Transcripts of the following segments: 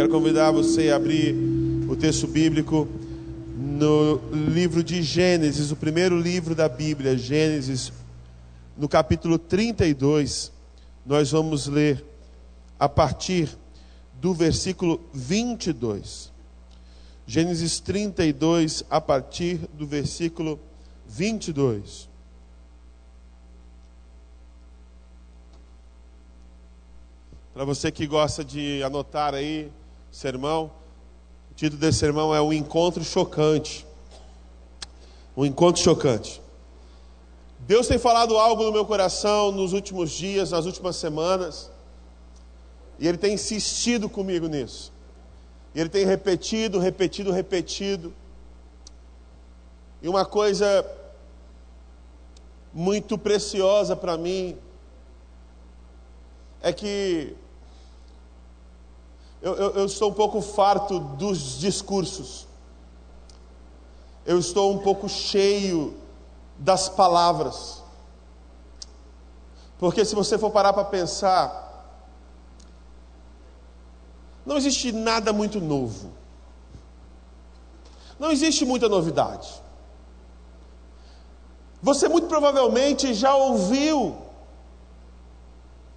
quero convidar você a abrir o texto bíblico no livro de Gênesis, o primeiro livro da Bíblia, Gênesis, no capítulo 32. Nós vamos ler a partir do versículo 22. Gênesis 32, a partir do versículo 22. Para você que gosta de anotar aí sermão, o título desse sermão é O Encontro Chocante. Um encontro chocante. Deus tem falado algo no meu coração nos últimos dias, nas últimas semanas, e Ele tem insistido comigo nisso. E Ele tem repetido, repetido, repetido. E uma coisa muito preciosa para mim é que eu, eu, eu, estou um pouco farto dos discursos, eu estou um pouco cheio das palavras, porque se você for parar para pensar, não existe nada muito novo, não existe muita novidade. Você muito provavelmente já ouviu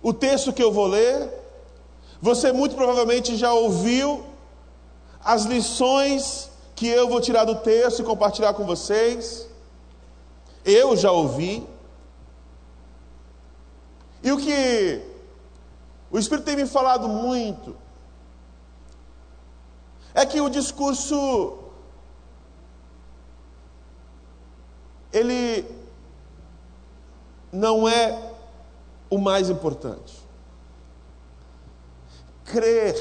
o texto que eu vou ler, você muito provavelmente já ouviu as lições que eu vou tirar do texto e compartilhar com vocês. Eu já ouvi. E o que o Espírito tem me falado muito é que o discurso ele não é o mais importante. Crer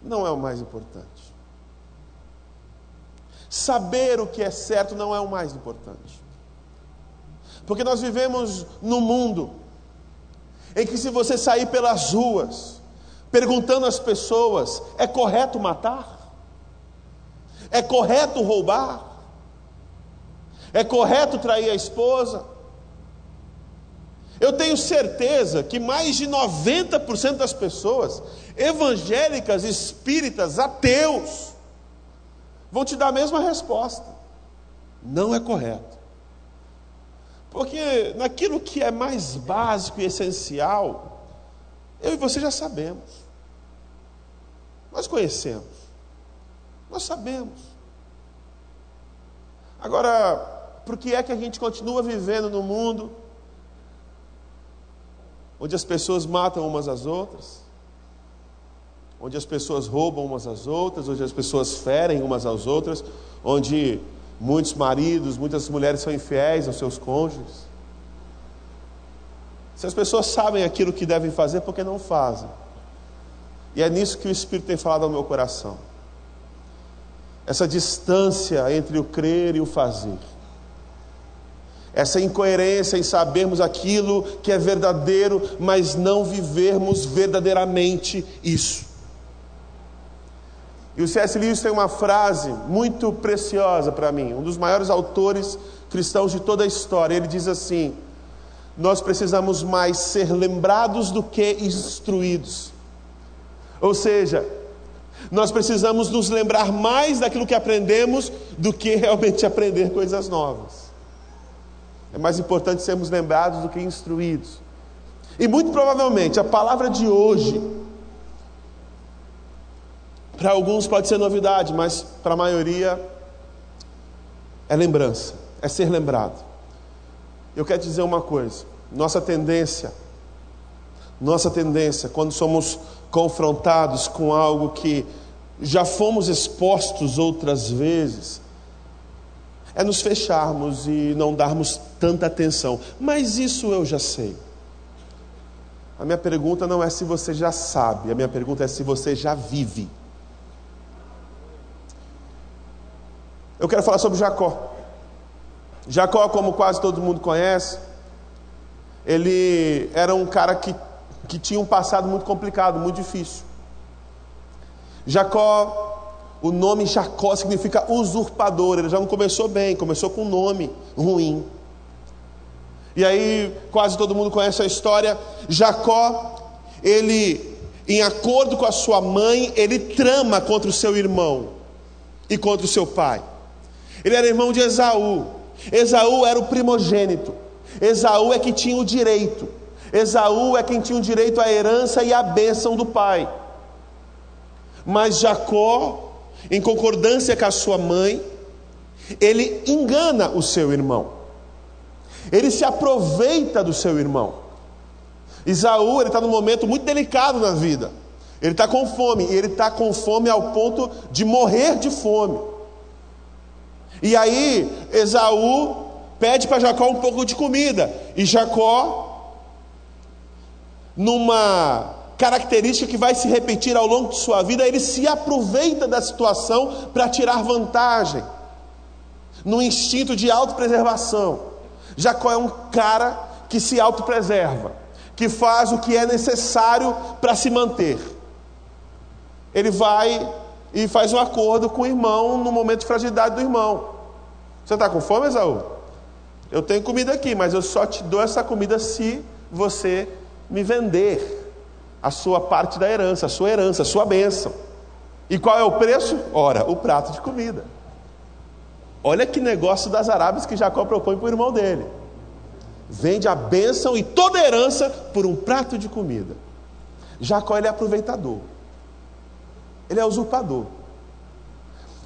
não é o mais importante. Saber o que é certo não é o mais importante. Porque nós vivemos num mundo em que, se você sair pelas ruas perguntando às pessoas: é correto matar? É correto roubar? É correto trair a esposa? Eu tenho certeza que mais de 90% das pessoas, evangélicas, espíritas, ateus, vão te dar a mesma resposta. Não é correto. Porque naquilo que é mais básico e essencial, eu e você já sabemos. Nós conhecemos. Nós sabemos. Agora, por que é que a gente continua vivendo no mundo onde as pessoas matam umas às outras, onde as pessoas roubam umas às outras, onde as pessoas ferem umas às outras, onde muitos maridos, muitas mulheres são infiéis aos seus cônjuges. Se as pessoas sabem aquilo que devem fazer, por que não fazem? E é nisso que o Espírito tem falado ao meu coração. Essa distância entre o crer e o fazer essa incoerência em sabermos aquilo que é verdadeiro, mas não vivermos verdadeiramente isso. E o C.S. Lewis tem uma frase muito preciosa para mim, um dos maiores autores cristãos de toda a história. Ele diz assim: Nós precisamos mais ser lembrados do que instruídos. Ou seja, nós precisamos nos lembrar mais daquilo que aprendemos do que realmente aprender coisas novas. É mais importante sermos lembrados do que instruídos. E muito provavelmente a palavra de hoje, para alguns pode ser novidade, mas para a maioria é lembrança, é ser lembrado. Eu quero dizer uma coisa: nossa tendência, nossa tendência, quando somos confrontados com algo que já fomos expostos outras vezes, é nos fecharmos e não darmos tanta atenção. Mas isso eu já sei. A minha pergunta não é se você já sabe, a minha pergunta é se você já vive. Eu quero falar sobre Jacó. Jacó, como quase todo mundo conhece, ele era um cara que, que tinha um passado muito complicado, muito difícil. Jacó o nome Jacó significa usurpador. Ele já não começou bem, começou com um nome ruim. E aí, quase todo mundo conhece a história. Jacó, ele em acordo com a sua mãe, ele trama contra o seu irmão e contra o seu pai. Ele era irmão de Esaú. Esaú era o primogênito. Esaú é que tinha o direito. Esaú é quem tinha o direito à herança e à bênção do pai. Mas Jacó, em concordância com a sua mãe, ele engana o seu irmão. Ele se aproveita do seu irmão. Isaú, ele está num momento muito delicado na vida. Ele está com fome, e ele está com fome ao ponto de morrer de fome. E aí, Esaú pede para Jacó um pouco de comida, e Jacó, numa característica que vai se repetir ao longo de sua vida, ele se aproveita da situação para tirar vantagem, no instinto de autopreservação. Jacó é um cara que se autopreserva que faz o que é necessário para se manter. Ele vai e faz um acordo com o irmão no momento de fragilidade do irmão. Você está com fome, Esaú? Eu tenho comida aqui, mas eu só te dou essa comida se você me vender a sua parte da herança, a sua herança, a sua bênção. E qual é o preço? Ora, o prato de comida. Olha que negócio das Arábias que Jacó propõe para o irmão dele vende a bênção e toda a herança por um prato de comida. Jacó ele é aproveitador, ele é usurpador.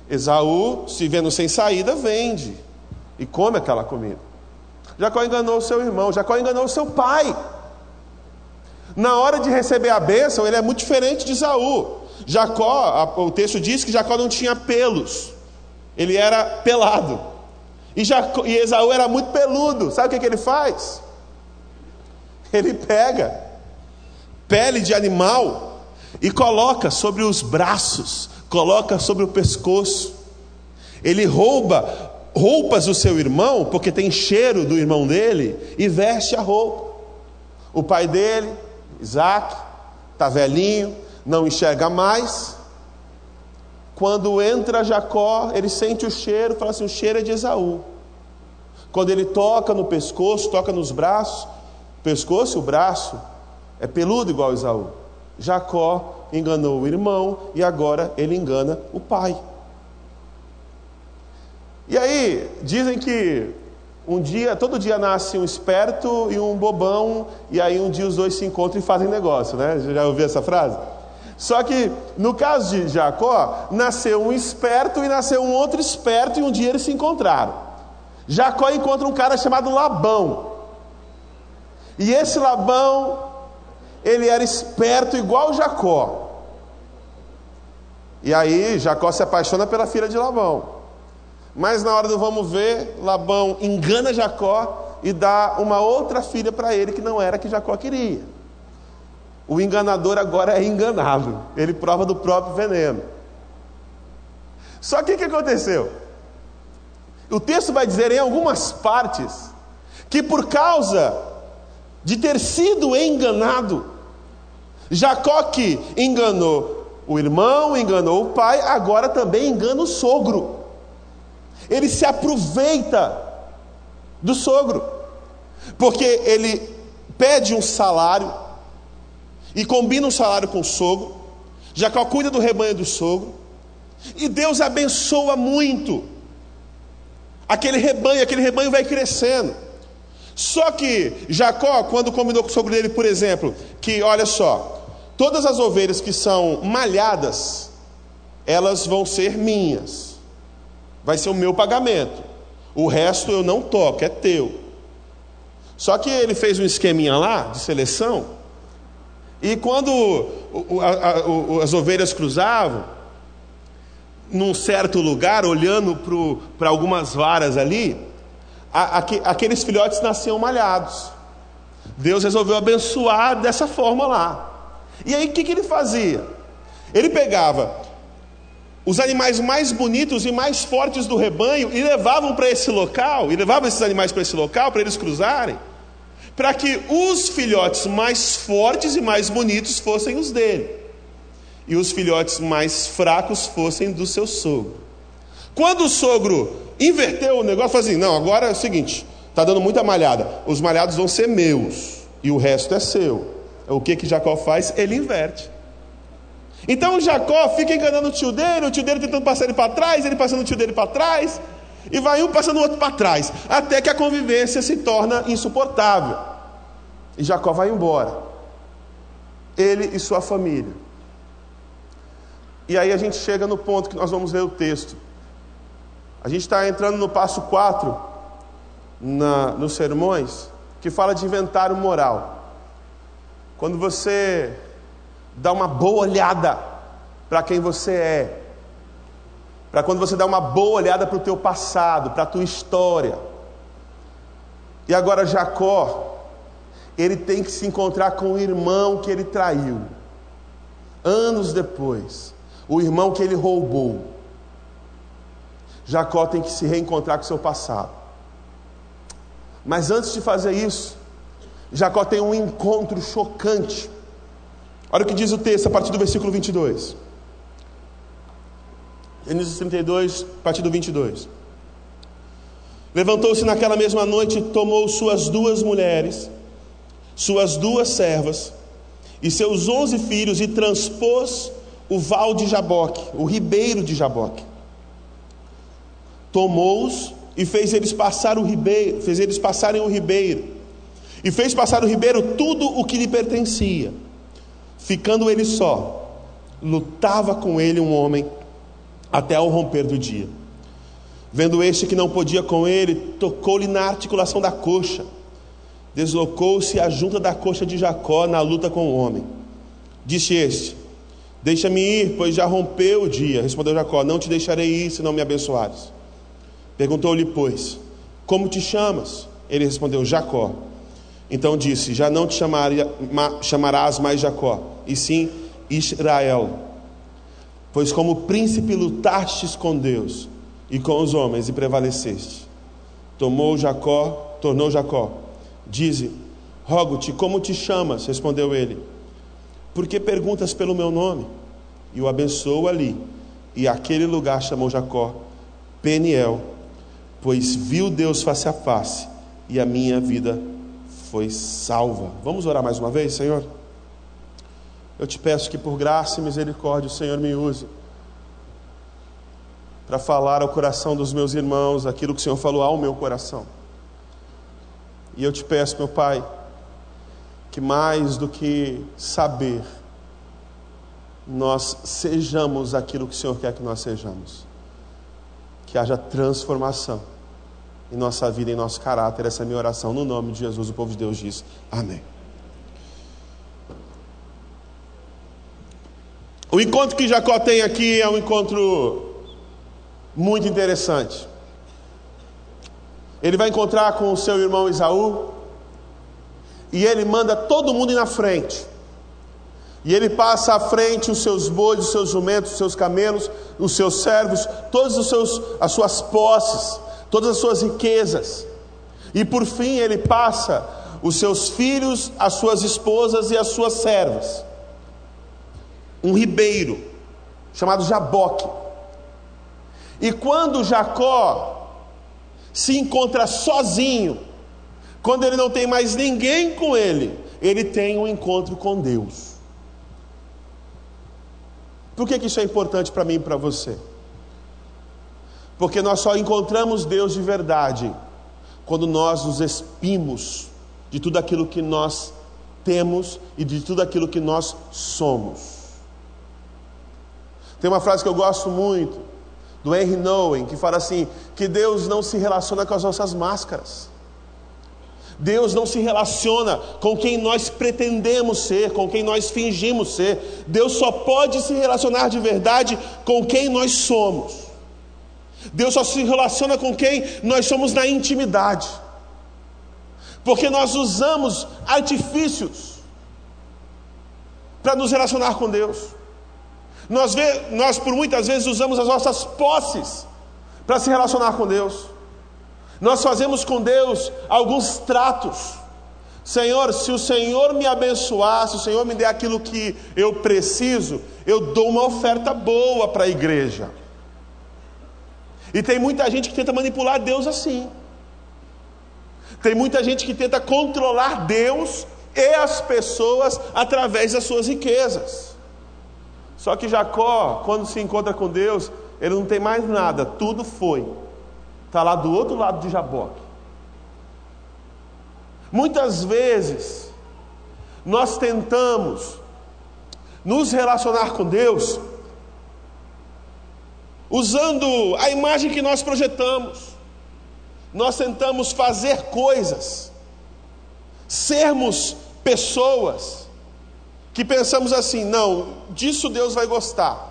Esaú, se vendo sem saída, vende e come aquela comida. Jacó enganou seu irmão, Jacó enganou seu pai. Na hora de receber a bênção, ele é muito diferente de Esaú. Jacó, o texto diz que Jacó não tinha pelos, ele era pelado. E, Jacó, e Esaú era muito peludo. Sabe o que, que ele faz? Ele pega pele de animal e coloca sobre os braços, coloca sobre o pescoço. Ele rouba roupas do seu irmão, porque tem cheiro do irmão dele, e veste a roupa. O pai dele, Isaac, está velhinho, não enxerga mais. Quando entra Jacó, ele sente o cheiro, fala assim: o cheiro é de Esaú. Quando ele toca no pescoço, toca nos braços, pescoço e o braço é peludo igual Esaú. Jacó enganou o irmão e agora ele engana o pai. E aí, dizem que um dia, todo dia nasce um esperto e um bobão, e aí um dia os dois se encontram e fazem negócio, né? Já ouviu essa frase? Só que no caso de Jacó, nasceu um esperto e nasceu um outro esperto, e um dia eles se encontraram. Jacó encontra um cara chamado Labão. E esse Labão, ele era esperto igual Jacó. E aí Jacó se apaixona pela filha de Labão. Mas na hora do vamos ver, Labão engana Jacó e dá uma outra filha para ele que não era que Jacó queria. O enganador agora é enganado, ele prova do próprio veneno. Só que o que aconteceu? O texto vai dizer em algumas partes que por causa de ter sido enganado, Jacó que enganou o irmão, enganou o pai, agora também engana o sogro. Ele se aproveita do sogro, porque ele pede um salário e combina um salário com o sogro. Jacó cuida do rebanho do sogro. E Deus abençoa muito aquele rebanho, aquele rebanho vai crescendo. Só que Jacó, quando combinou com o sogro dele, por exemplo, que olha só, todas as ovelhas que são malhadas, elas vão ser minhas, vai ser o meu pagamento, o resto eu não toco, é teu. Só que ele fez um esqueminha lá de seleção, e quando as ovelhas cruzavam, num certo lugar, olhando para algumas varas ali, aqueles filhotes nasciam malhados. Deus resolveu abençoar dessa forma lá. E aí o que, que ele fazia? Ele pegava os animais mais bonitos e mais fortes do rebanho e levavam para esse local, e levavam esses animais para esse local para eles cruzarem para que os filhotes mais fortes e mais bonitos fossem os dele, e os filhotes mais fracos fossem do seu sogro. Quando o sogro inverteu o negócio, falou assim: não, agora é o seguinte, está dando muita malhada, os malhados vão ser meus, e o resto é seu. O que que Jacó faz? Ele inverte. Então Jacó fica enganando o tio dele, o tio dele tentando passar ele para trás, ele passando o tio dele para trás, e vai um passando o outro para trás, até que a convivência se torna insuportável. E Jacó vai embora, ele e sua família. E aí a gente chega no ponto que nós vamos ler o texto. A gente está entrando no passo 4 na, nos sermões, que fala de inventário moral. Quando você dá uma boa olhada para quem você é, para quando você dá uma boa olhada para o teu passado, para a tua história. E agora Jacó, ele tem que se encontrar com o irmão que ele traiu, anos depois, o irmão que ele roubou. Jacó tem que se reencontrar com o seu passado. Mas antes de fazer isso, Jacó tem um encontro chocante. Olha o que diz o texto a partir do versículo 22. Gênesis 32, a partir do 22. Levantou-se naquela mesma noite, tomou suas duas mulheres, suas duas servas e seus onze filhos e transpôs o val de Jaboque, o ribeiro de Jaboque. Tomou-os e fez eles passar o ribeiro, fez eles passarem o ribeiro, e fez passar o ribeiro tudo o que lhe pertencia. Ficando ele só, lutava com ele um homem até ao romper do dia. Vendo este que não podia com ele, tocou-lhe na articulação da coxa. Deslocou-se a junta da coxa de Jacó na luta com o homem. Disse este: Deixa-me ir, pois já rompeu o dia. Respondeu Jacó: Não te deixarei ir se não me abençoares. Perguntou-lhe, pois, como te chamas? Ele respondeu, Jacó. Então disse: Já não te chamaria, chamarás mais Jacó, e sim Israel. Pois como príncipe lutastes com Deus e com os homens e prevaleceste. Tomou Jacó, tornou Jacó. Dize: Rogo-te, como te chamas? Respondeu ele. Por que perguntas pelo meu nome? E o abençoou ali. E aquele lugar chamou Jacó Peniel, pois viu Deus face a face e a minha vida foi salva. Vamos orar mais uma vez, Senhor? Eu te peço que por graça e misericórdia o Senhor me use para falar ao coração dos meus irmãos aquilo que o Senhor falou ao meu coração. E eu te peço, meu Pai, que mais do que saber, nós sejamos aquilo que o Senhor quer que nós sejamos que haja transformação em nossa vida, em nosso caráter. Essa é a minha oração. No nome de Jesus, o povo de Deus diz: Amém. O encontro que Jacó tem aqui é um encontro muito interessante. Ele vai encontrar com o seu irmão Isaú e ele manda todo mundo ir na frente. E ele passa à frente os seus bois, os seus jumentos, os seus camelos, os seus servos, todas as suas posses, todas as suas riquezas. E por fim ele passa os seus filhos, as suas esposas e as suas servas. Um ribeiro chamado Jaboque. E quando Jacó se encontra sozinho, quando ele não tem mais ninguém com ele, ele tem um encontro com Deus. Por que, que isso é importante para mim e para você? Porque nós só encontramos Deus de verdade quando nós nos expimos de tudo aquilo que nós temos e de tudo aquilo que nós somos. Tem uma frase que eu gosto muito, do Henry Nowen, que fala assim: que Deus não se relaciona com as nossas máscaras. Deus não se relaciona com quem nós pretendemos ser, com quem nós fingimos ser. Deus só pode se relacionar de verdade com quem nós somos. Deus só se relaciona com quem nós somos na intimidade. Porque nós usamos artifícios para nos relacionar com Deus. Nós, vê, nós por muitas vezes usamos as nossas posses para se relacionar com Deus. Nós fazemos com Deus alguns tratos. Senhor, se o Senhor me abençoar, se o Senhor me der aquilo que eu preciso, eu dou uma oferta boa para a igreja. E tem muita gente que tenta manipular Deus assim. Tem muita gente que tenta controlar Deus e as pessoas através das suas riquezas. Só que Jacó, quando se encontra com Deus, ele não tem mais nada, tudo foi. Está lá do outro lado de Jaboque. Muitas vezes, nós tentamos nos relacionar com Deus usando a imagem que nós projetamos. Nós tentamos fazer coisas, sermos pessoas que pensamos assim: não, disso Deus vai gostar.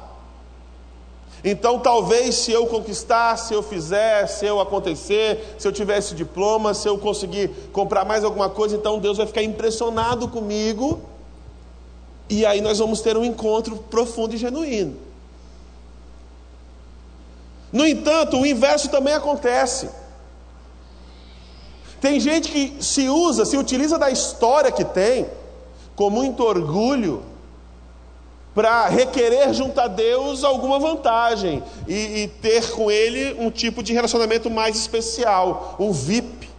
Então, talvez se eu conquistar, se eu fizer, se eu acontecer, se eu tiver esse diploma, se eu conseguir comprar mais alguma coisa, então Deus vai ficar impressionado comigo. E aí nós vamos ter um encontro profundo e genuíno. No entanto, o inverso também acontece. Tem gente que se usa, se utiliza da história que tem, com muito orgulho, para requerer junto a Deus alguma vantagem e, e, ter com Ele um tipo de relacionamento mais especial, um VIP.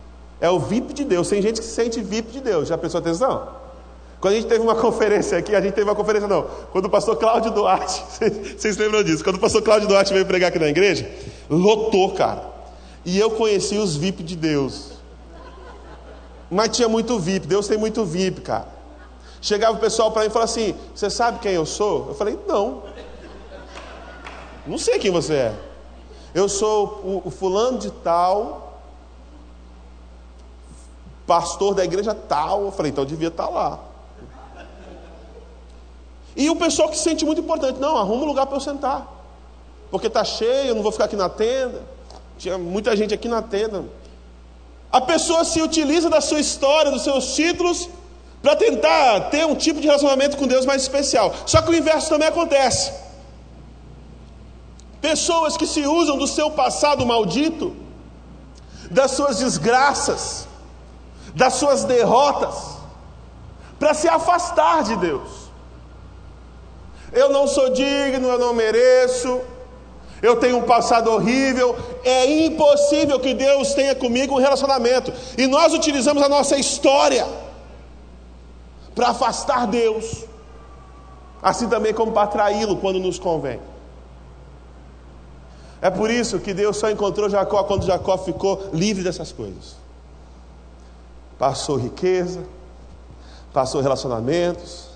É o VIP de Deus. Tem gente que se sente VIP de Deus. Já pensou atenção? Quando a gente teve uma conferência aqui, a gente teve uma conferência não. Quando o pastor Cláudio Duarte, vocês lembram disso? Quando o pastor Cláudio Duarte veio pregar aqui na igreja, lotou, cara. E eu conheci os VIP de Deus. Mas tinha muito VIP. Deus tem muito VIP, cara. Chegava o pessoal para mim e falava assim: Você sabe quem eu sou? Eu falei: Não. Não sei quem você é. Eu sou o, o fulano de tal, pastor da igreja tal. Eu falei: Então eu devia estar tá lá. E o pessoal que se sente muito importante: Não, arruma um lugar para eu sentar. Porque está cheio, eu não vou ficar aqui na tenda. Tinha muita gente aqui na tenda. A pessoa se utiliza da sua história, dos seus títulos, para tentar ter um tipo de relacionamento com Deus mais especial. Só que o inverso também acontece. Pessoas que se usam do seu passado maldito, das suas desgraças, das suas derrotas, para se afastar de Deus. Eu não sou digno, eu não mereço, eu tenho um passado horrível, é impossível que Deus tenha comigo um relacionamento, e nós utilizamos a nossa história para afastar Deus, assim também como para atraí-lo quando nos convém. É por isso que Deus só encontrou Jacó quando Jacó ficou livre dessas coisas. Passou riqueza, passou relacionamentos,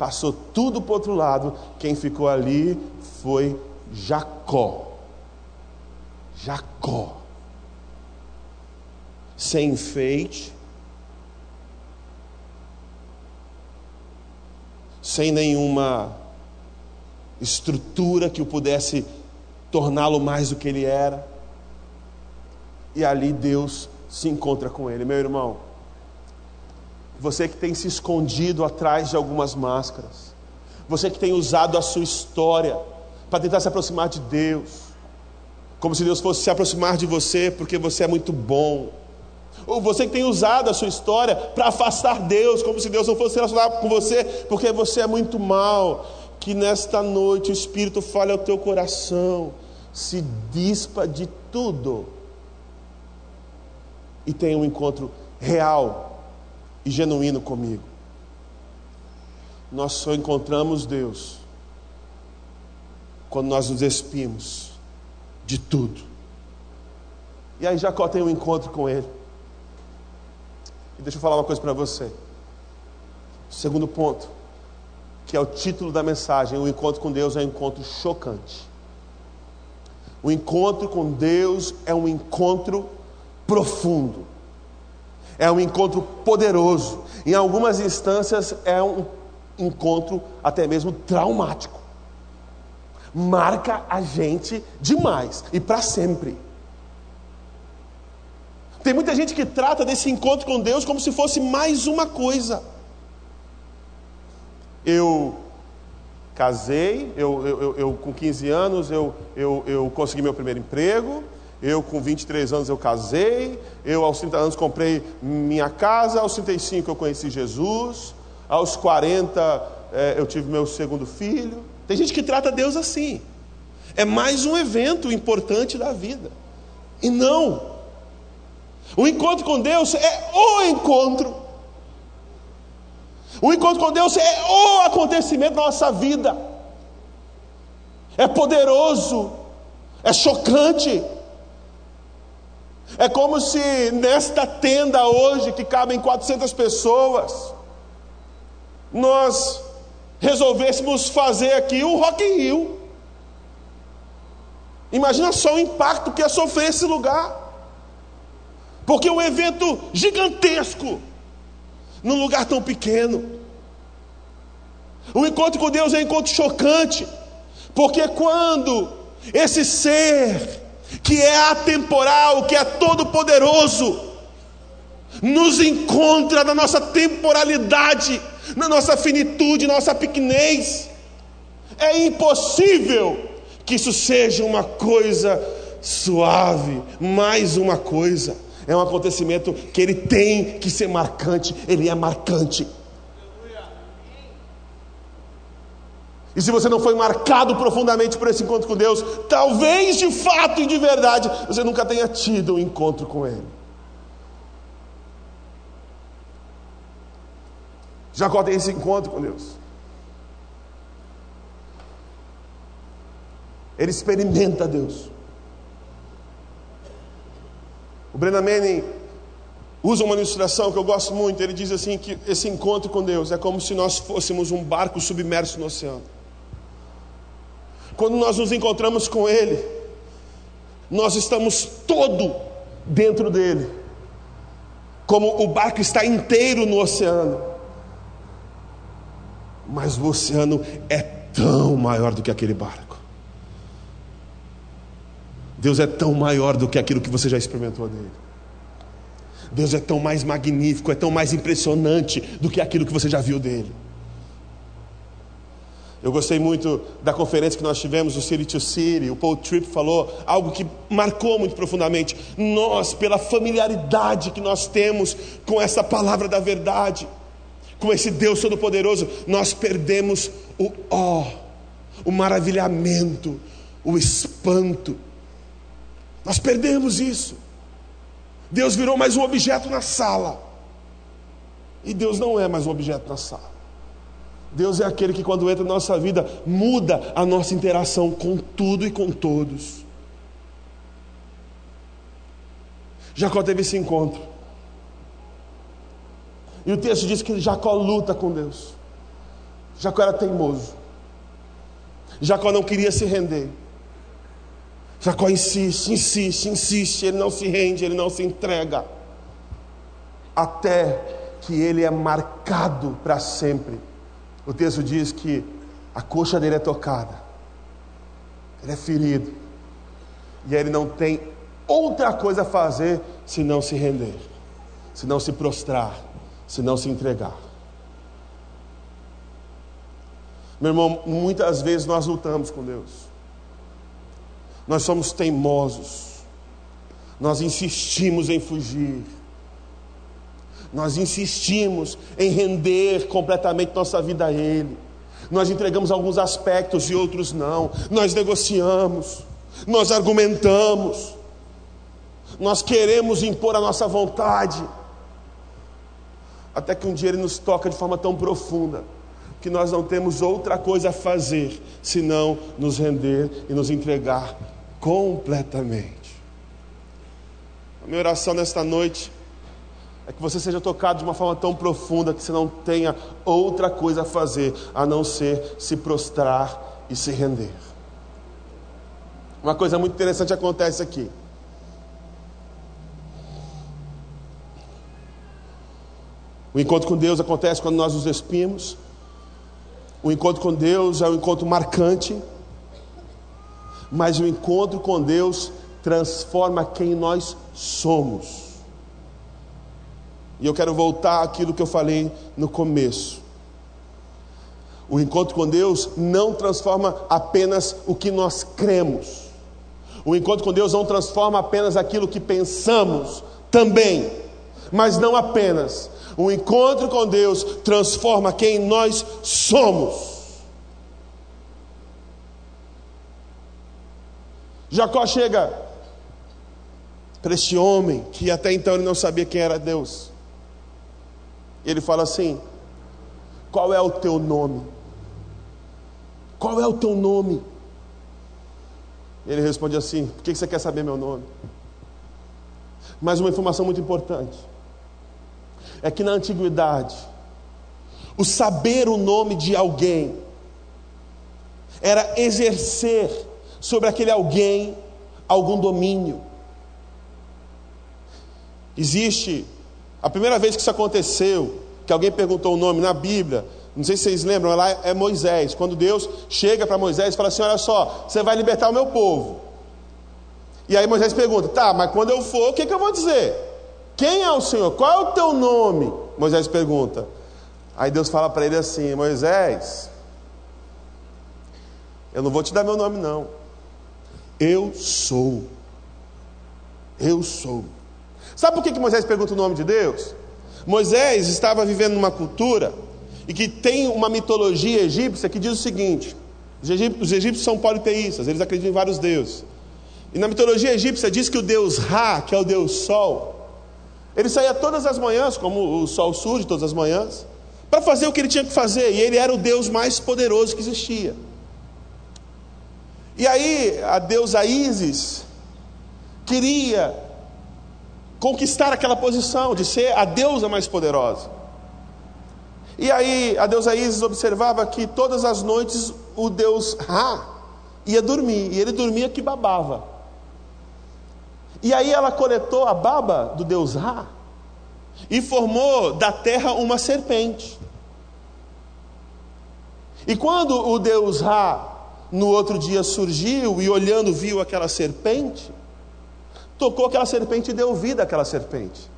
passou tudo para o outro lado. Quem ficou ali foi Jacó. Jacó. Sem enfeite, sem nenhuma estrutura que o pudesse torná-lo mais do que ele era. E ali Deus se encontra com ele, meu irmão. Você que tem se escondido atrás de algumas máscaras, você que tem usado a sua história para tentar se aproximar de Deus, como se Deus fosse se aproximar de você porque você é muito bom, ou você que tem usado a sua história para afastar Deus, como se Deus não fosse relacionar com você, porque você é muito mal. Que nesta noite o Espírito fale ao teu coração, se dispa de tudo. E tenha um encontro real e genuíno comigo. Nós só encontramos Deus quando nós nos despimos de tudo. E aí Jacó tem um encontro com ele. E deixa eu falar uma coisa para você. Segundo ponto, que é o título da mensagem: o encontro com Deus é um encontro chocante. O encontro com Deus é um encontro profundo, é um encontro poderoso. Em algumas instâncias, é um encontro até mesmo traumático. Marca a gente demais e para sempre. Tem muita gente que trata desse encontro com Deus como se fosse mais uma coisa. Eu casei, eu, eu, eu, eu com 15 anos eu, eu, eu consegui meu primeiro emprego, eu com 23 anos eu casei, eu aos 30 anos comprei minha casa, aos 35 eu conheci Jesus, aos 40 é, eu tive meu segundo filho. Tem gente que trata Deus assim. É mais um evento importante da vida. E não, o encontro com Deus é o encontro. O encontro com Deus é o acontecimento da nossa vida. é poderoso, é chocante. É como se nesta tenda hoje, que cabem 400 pessoas, nós resolvêssemos fazer aqui um Rock in Rio. Imagina só o impacto que é sofrer esse lugar. Porque é um evento gigantesco, num lugar tão pequeno. O encontro com Deus é um encontro chocante, porque quando esse ser, que é atemporal, que é todo-poderoso, nos encontra na nossa temporalidade, na nossa finitude, nossa pequenez, é impossível que isso seja uma coisa suave, mais uma coisa. É um acontecimento que ele tem que ser marcante, ele é marcante. E se você não foi marcado profundamente por esse encontro com Deus, talvez de fato e de verdade você nunca tenha tido um encontro com Ele. Jacó tem esse encontro com Deus. Ele experimenta Deus. O Brennan Manning usa uma ilustração que eu gosto muito. Ele diz assim que esse encontro com Deus é como se nós fôssemos um barco submerso no oceano. Quando nós nos encontramos com Ele, nós estamos todo dentro dele, como o barco está inteiro no oceano. Mas o oceano é tão maior do que aquele barco. Deus é tão maior do que aquilo que você já experimentou dele. Deus é tão mais magnífico, é tão mais impressionante do que aquilo que você já viu dele. Eu gostei muito da conferência que nós tivemos, o City to City. O Paul Tripp falou algo que marcou muito profundamente. Nós, pela familiaridade que nós temos com essa palavra da verdade, com esse Deus Todo-Poderoso, nós perdemos o ó, o maravilhamento, o espanto. Nós perdemos isso. Deus virou mais um objeto na sala. E Deus não é mais um objeto na sala. Deus é aquele que, quando entra na nossa vida, muda a nossa interação com tudo e com todos. Jacó teve esse encontro. E o texto diz que Jacó luta com Deus. Jacó era teimoso. Jacó não queria se render. Jacó insiste, insiste, insiste. Ele não se rende, ele não se entrega. Até que ele é marcado para sempre o texto diz que a coxa dele é tocada, ele é ferido, e ele não tem outra coisa a fazer senão se render, senão se prostrar, senão se entregar. Meu irmão, muitas vezes nós lutamos com Deus, nós somos teimosos, nós insistimos em fugir, nós insistimos em render completamente nossa vida a Ele. Nós entregamos alguns aspectos e outros não. Nós negociamos, nós argumentamos, nós queremos impor a nossa vontade. Até que um dia Ele nos toca de forma tão profunda que nós não temos outra coisa a fazer senão nos render e nos entregar completamente. A minha oração nesta noite é que você seja tocado de uma forma tão profunda que você não tenha outra coisa a fazer a não ser se prostrar e se render. Uma coisa muito interessante acontece aqui. O encontro com Deus acontece quando nós nos despimos. O encontro com Deus é um encontro marcante. Mas o encontro com Deus transforma quem nós somos. E eu quero voltar àquilo que eu falei no começo. O encontro com Deus não transforma apenas o que nós cremos. O encontro com Deus não transforma apenas aquilo que pensamos, também, mas não apenas. O encontro com Deus transforma quem nós somos. Jacó chega para este homem que até então ele não sabia quem era Deus. Ele fala assim: Qual é o teu nome? Qual é o teu nome? Ele responde assim: Por que você quer saber meu nome? Mas uma informação muito importante é que na antiguidade, o saber o nome de alguém era exercer sobre aquele alguém algum domínio. Existe, a primeira vez que isso aconteceu, que alguém perguntou o nome na Bíblia, não sei se vocês lembram, lá é Moisés. Quando Deus chega para Moisés e fala assim: Olha só, você vai libertar o meu povo. E aí Moisés pergunta: Tá, mas quando eu for, o que, que eu vou dizer? Quem é o Senhor? Qual é o teu nome? Moisés pergunta. Aí Deus fala para ele assim: Moisés, eu não vou te dar meu nome, não. Eu sou. Eu sou. Sabe por que, que Moisés pergunta o nome de Deus? Moisés estava vivendo numa cultura e que tem uma mitologia egípcia que diz o seguinte: os egípcios, os egípcios são politeístas, eles acreditam em vários deuses. E na mitologia egípcia diz que o deus Ra, que é o deus Sol, ele saía todas as manhãs, como o sol surge todas as manhãs, para fazer o que ele tinha que fazer, e ele era o deus mais poderoso que existia. E aí a deusa Ísis queria conquistar aquela posição de ser a deusa mais poderosa. E aí a deusa Isis observava que todas as noites o deus Ra ia dormir, e ele dormia que babava. E aí ela coletou a baba do deus Ra e formou da terra uma serpente. E quando o deus Ra no outro dia surgiu e olhando viu aquela serpente, tocou aquela serpente e deu vida àquela serpente.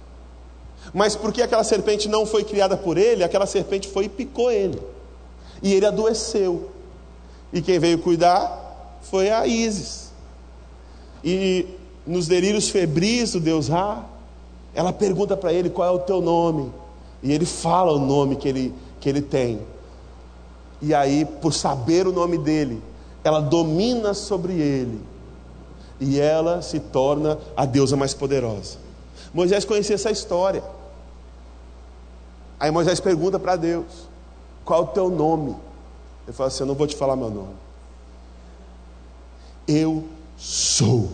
Mas porque aquela serpente não foi criada por ele, aquela serpente foi e picou ele. E ele adoeceu. E quem veio cuidar foi a Isis. E nos delírios febris do Deus Ra, ela pergunta para ele qual é o teu nome. E ele fala o nome que ele, que ele tem. E aí, por saber o nome dele, ela domina sobre ele. E ela se torna a deusa mais poderosa. Moisés conhecia essa história. Aí Moisés pergunta para Deus: Qual o teu nome? Ele fala assim: Eu não vou te falar meu nome. Eu sou.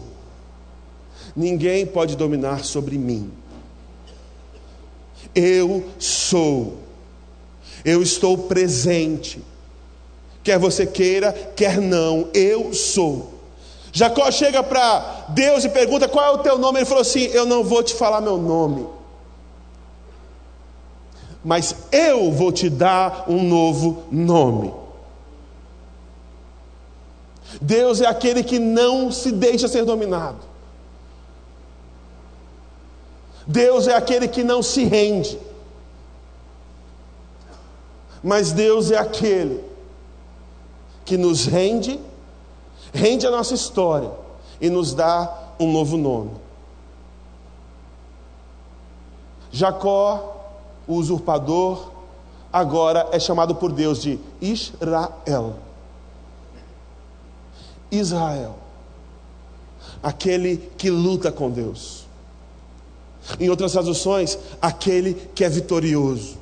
Ninguém pode dominar sobre mim. Eu sou. Eu estou presente. Quer você queira, quer não, eu sou. Jacó chega para Deus e pergunta: Qual é o teu nome? Ele falou assim: Eu não vou te falar meu nome, mas eu vou te dar um novo nome. Deus é aquele que não se deixa ser dominado. Deus é aquele que não se rende. Mas Deus é aquele que nos rende rende a nossa história e nos dá um novo nome. Jacó, o usurpador, agora é chamado por Deus de Israel. Israel, aquele que luta com Deus. Em outras traduções, aquele que é vitorioso,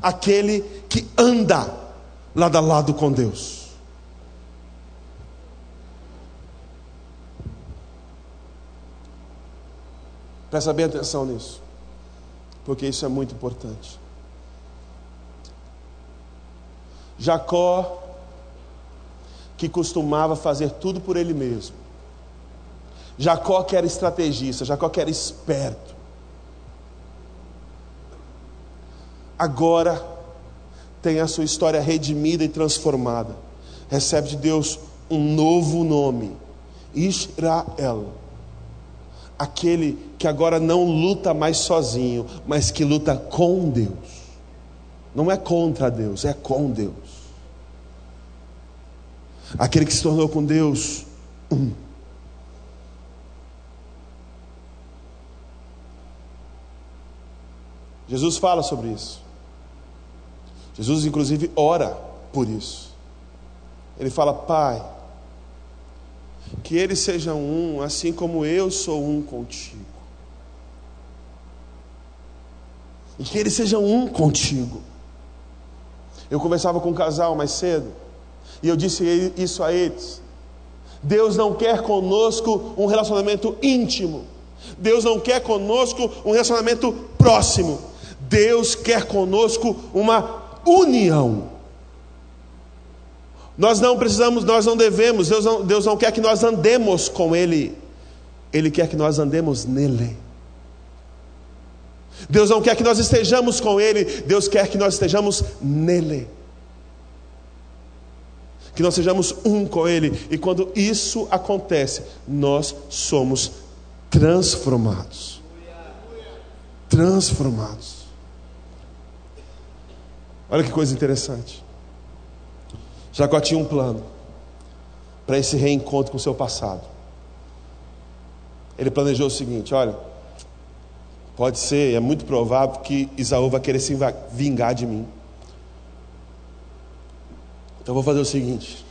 aquele que anda lado a lado com Deus. Presta bem atenção nisso, porque isso é muito importante. Jacó, que costumava fazer tudo por ele mesmo, Jacó que era estrategista, Jacó que era esperto, agora tem a sua história redimida e transformada, recebe de Deus um novo nome, Israel aquele que agora não luta mais sozinho, mas que luta com Deus. Não é contra Deus, é com Deus. Aquele que se tornou com Deus. Jesus fala sobre isso. Jesus, inclusive, ora por isso. Ele fala: Pai, que eles sejam um, assim como eu sou um contigo. E que eles sejam um contigo. Eu conversava com um casal mais cedo, e eu disse isso a eles. Deus não quer conosco um relacionamento íntimo. Deus não quer conosco um relacionamento próximo. Deus quer conosco uma união. Nós não precisamos, nós não devemos, Deus não, Deus não quer que nós andemos com Ele, Ele quer que nós andemos nele. Deus não quer que nós estejamos com Ele, Deus quer que nós estejamos nele. Que nós sejamos um com Ele, e quando isso acontece, nós somos transformados. Transformados. Olha que coisa interessante. Jacó tinha um plano para esse reencontro com o seu passado. Ele planejou o seguinte: olha, pode ser, é muito provável que Isaú vai querer se vingar de mim. Então vou fazer o seguinte: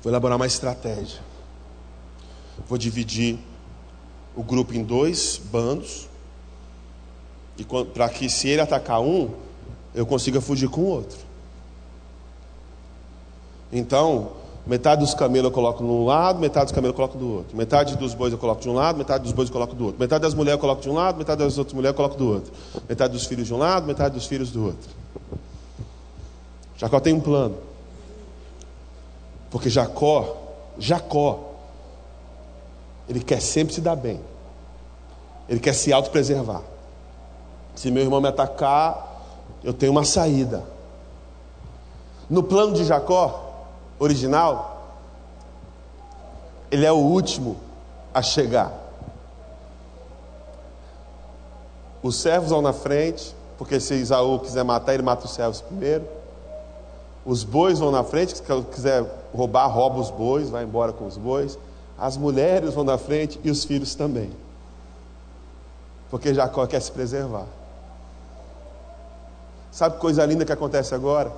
vou elaborar uma estratégia. Vou dividir o grupo em dois bandos, para que se ele atacar um, eu consiga fugir com o outro. Então, metade dos camelos eu coloco de um lado, metade dos camelos eu coloco do outro. Metade dos bois eu coloco de um lado, metade dos bois eu coloco do outro. Metade das mulheres eu coloco de um lado, metade das outras mulheres eu coloco do outro. Metade dos filhos de um lado, metade dos filhos do outro. Jacó tem um plano. Porque Jacó, Jacó, ele quer sempre se dar bem. Ele quer se autopreservar. Se meu irmão me atacar, eu tenho uma saída. No plano de Jacó, original, ele é o último a chegar. Os servos vão na frente, porque se Isaú quiser matar, ele mata os servos primeiro. Os bois vão na frente, se quiser roubar, rouba os bois, vai embora com os bois. As mulheres vão na frente e os filhos também. Porque Jacó quer se preservar. Sabe que coisa linda que acontece agora?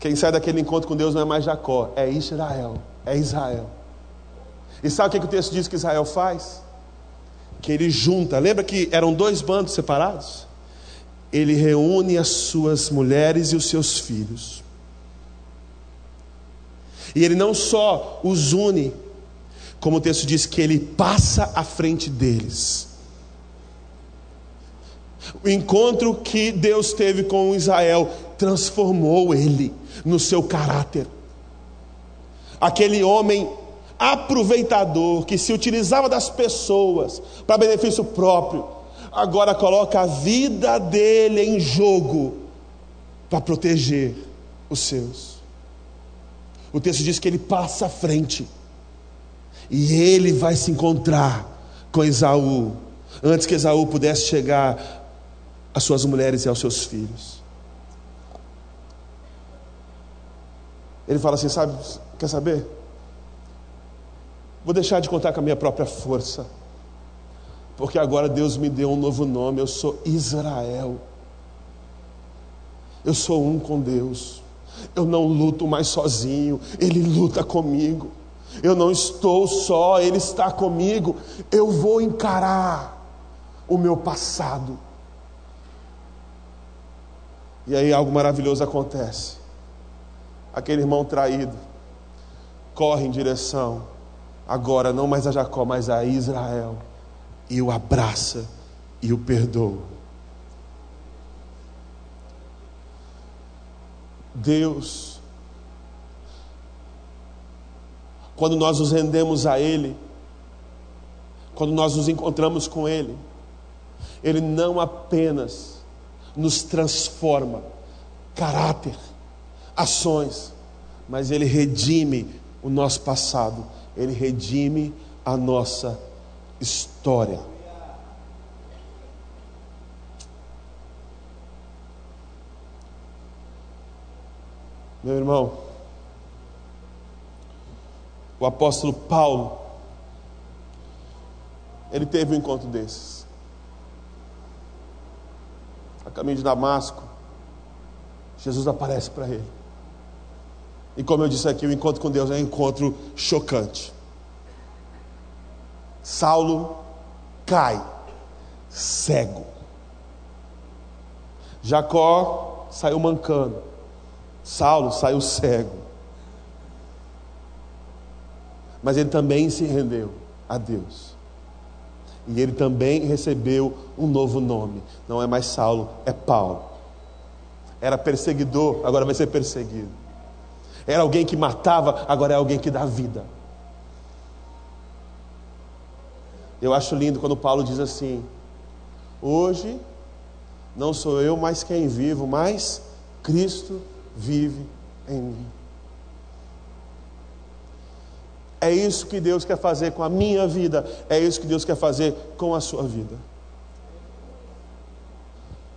Quem sai daquele encontro com Deus não é mais Jacó, é Israel, é Israel. E sabe o que, que o texto diz que Israel faz? Que ele junta, lembra que eram dois bandos separados? Ele reúne as suas mulheres e os seus filhos. E ele não só os une, como o texto diz que ele passa à frente deles. O encontro que Deus teve com Israel transformou ele no seu caráter. Aquele homem aproveitador que se utilizava das pessoas para benefício próprio, agora coloca a vida dele em jogo para proteger os seus. O texto diz que ele passa à frente e ele vai se encontrar com Esaú antes que Esaú pudesse chegar às suas mulheres e aos seus filhos. Ele fala assim: sabe, quer saber? Vou deixar de contar com a minha própria força, porque agora Deus me deu um novo nome. Eu sou Israel. Eu sou um com Deus. Eu não luto mais sozinho, Ele luta comigo. Eu não estou só, Ele está comigo. Eu vou encarar o meu passado. E aí algo maravilhoso acontece aquele irmão traído, corre em direção, agora não mais a Jacó, mas a Israel, e o abraça e o perdoa. Deus, quando nós nos rendemos a Ele, quando nós nos encontramos com Ele, Ele não apenas nos transforma caráter, ações, mas Ele redime o nosso passado, Ele redime a nossa história. Meu irmão, o apóstolo Paulo, ele teve um encontro desses. A caminho de Damasco, Jesus aparece para ele. E como eu disse aqui, o encontro com Deus é um encontro chocante. Saulo cai cego. Jacó saiu mancando. Saulo saiu cego. mas ele também se rendeu a Deus. E ele também recebeu um novo nome. Não é mais Saulo, é Paulo. Era perseguidor, agora vai ser perseguido. Era alguém que matava, agora é alguém que dá vida. Eu acho lindo quando Paulo diz assim: Hoje não sou eu mais quem vivo, mas Cristo vive em mim. É isso que Deus quer fazer com a minha vida, é isso que Deus quer fazer com a sua vida.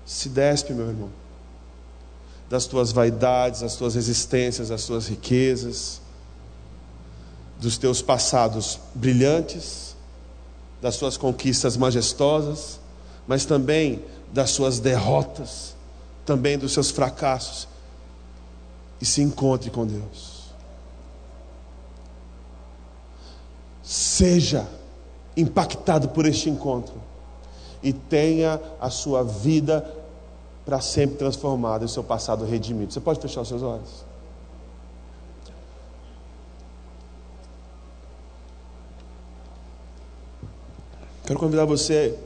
Se despe, meu irmão, das tuas vaidades, das tuas resistências, das tuas riquezas, dos teus passados brilhantes, das suas conquistas majestosas, mas também das suas derrotas, também dos seus fracassos, e se encontre com Deus. Seja impactado por este encontro e tenha a sua vida para sempre transformada e seu passado redimido. Você pode fechar os seus olhos? Quero convidar você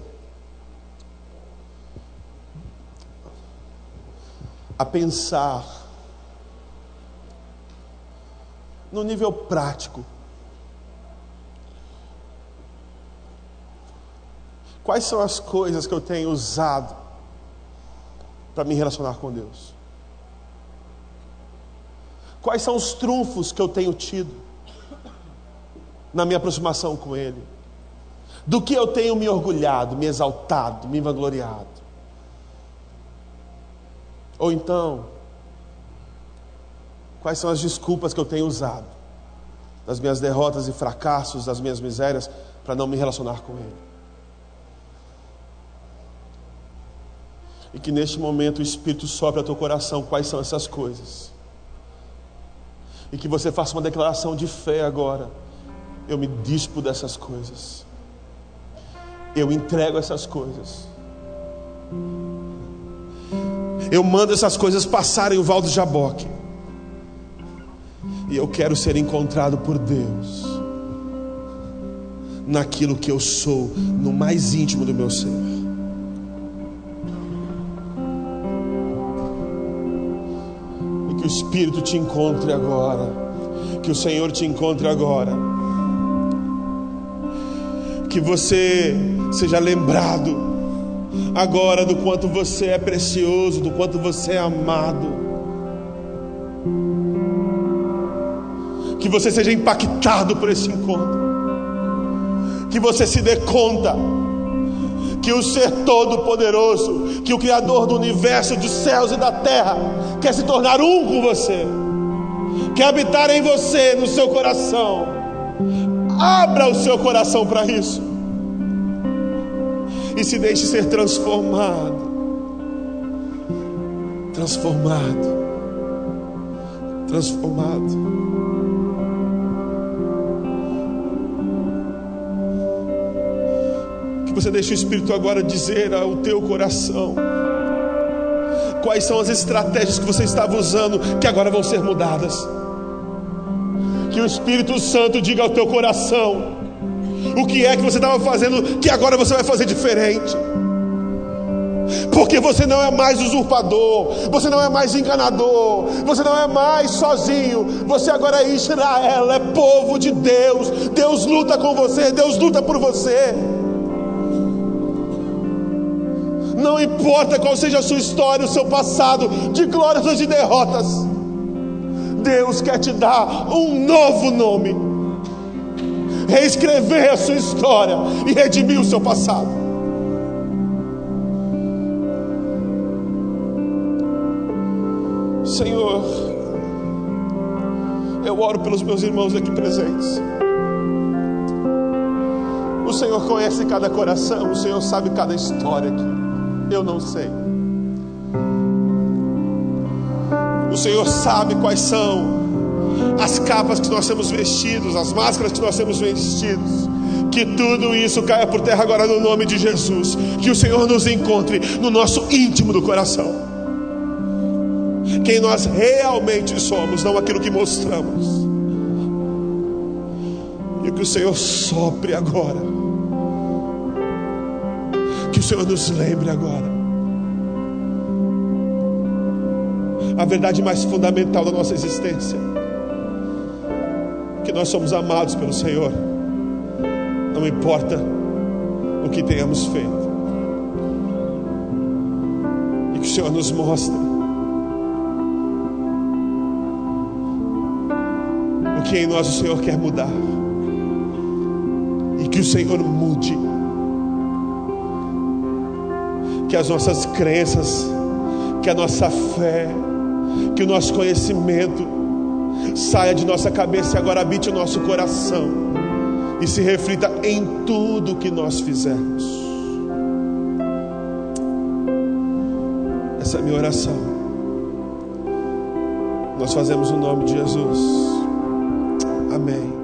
a pensar no nível prático Quais são as coisas que eu tenho usado para me relacionar com Deus? Quais são os trunfos que eu tenho tido na minha aproximação com Ele? Do que eu tenho me orgulhado, me exaltado, me vangloriado? Ou então, quais são as desculpas que eu tenho usado das minhas derrotas e fracassos, das minhas misérias, para não me relacionar com Ele? E que neste momento o Espírito sopre a teu coração quais são essas coisas. E que você faça uma declaração de fé agora. Eu me dispo dessas coisas. Eu entrego essas coisas. Eu mando essas coisas passarem o val do Jaboque. E eu quero ser encontrado por Deus. Naquilo que eu sou, no mais íntimo do meu ser. O Espírito te encontre agora. Que o Senhor te encontre agora. Que você seja lembrado agora do quanto você é precioso, do quanto você é amado. Que você seja impactado por esse encontro. Que você se dê conta que o ser todo-poderoso, que o Criador do universo, dos céus e da terra, quer se tornar um com você, quer habitar em você, no seu coração. Abra o seu coração para isso e se deixe ser transformado. Transformado. Transformado. Você deixa o Espírito agora dizer ao teu coração quais são as estratégias que você estava usando que agora vão ser mudadas. Que o Espírito Santo diga ao teu coração o que é que você estava fazendo que agora você vai fazer diferente. Porque você não é mais usurpador, você não é mais enganador, você não é mais sozinho, você agora é Israel, é povo de Deus. Deus luta com você, Deus luta por você. Não importa qual seja a sua história, o seu passado, de glórias ou de derrotas, Deus quer te dar um novo nome, reescrever a sua história e redimir o seu passado. Senhor, eu oro pelos meus irmãos aqui presentes. O Senhor conhece cada coração, o Senhor sabe cada história aqui. Eu não sei. O Senhor sabe quais são as capas que nós temos vestidos, as máscaras que nós temos vestidos. Que tudo isso caia por terra agora no nome de Jesus. Que o Senhor nos encontre no nosso íntimo do coração. Quem nós realmente somos, não aquilo que mostramos. E que o Senhor sopre agora. Senhor nos lembre agora. A verdade mais fundamental da nossa existência. Que nós somos amados pelo Senhor. Não importa o que tenhamos feito. E que o Senhor nos mostre o que em nós o Senhor quer mudar. E que o Senhor mude. Que as nossas crenças, que a nossa fé, que o nosso conhecimento saia de nossa cabeça e agora habite o nosso coração e se reflita em tudo que nós fizermos. Essa é a minha oração. Nós fazemos o no nome de Jesus. Amém.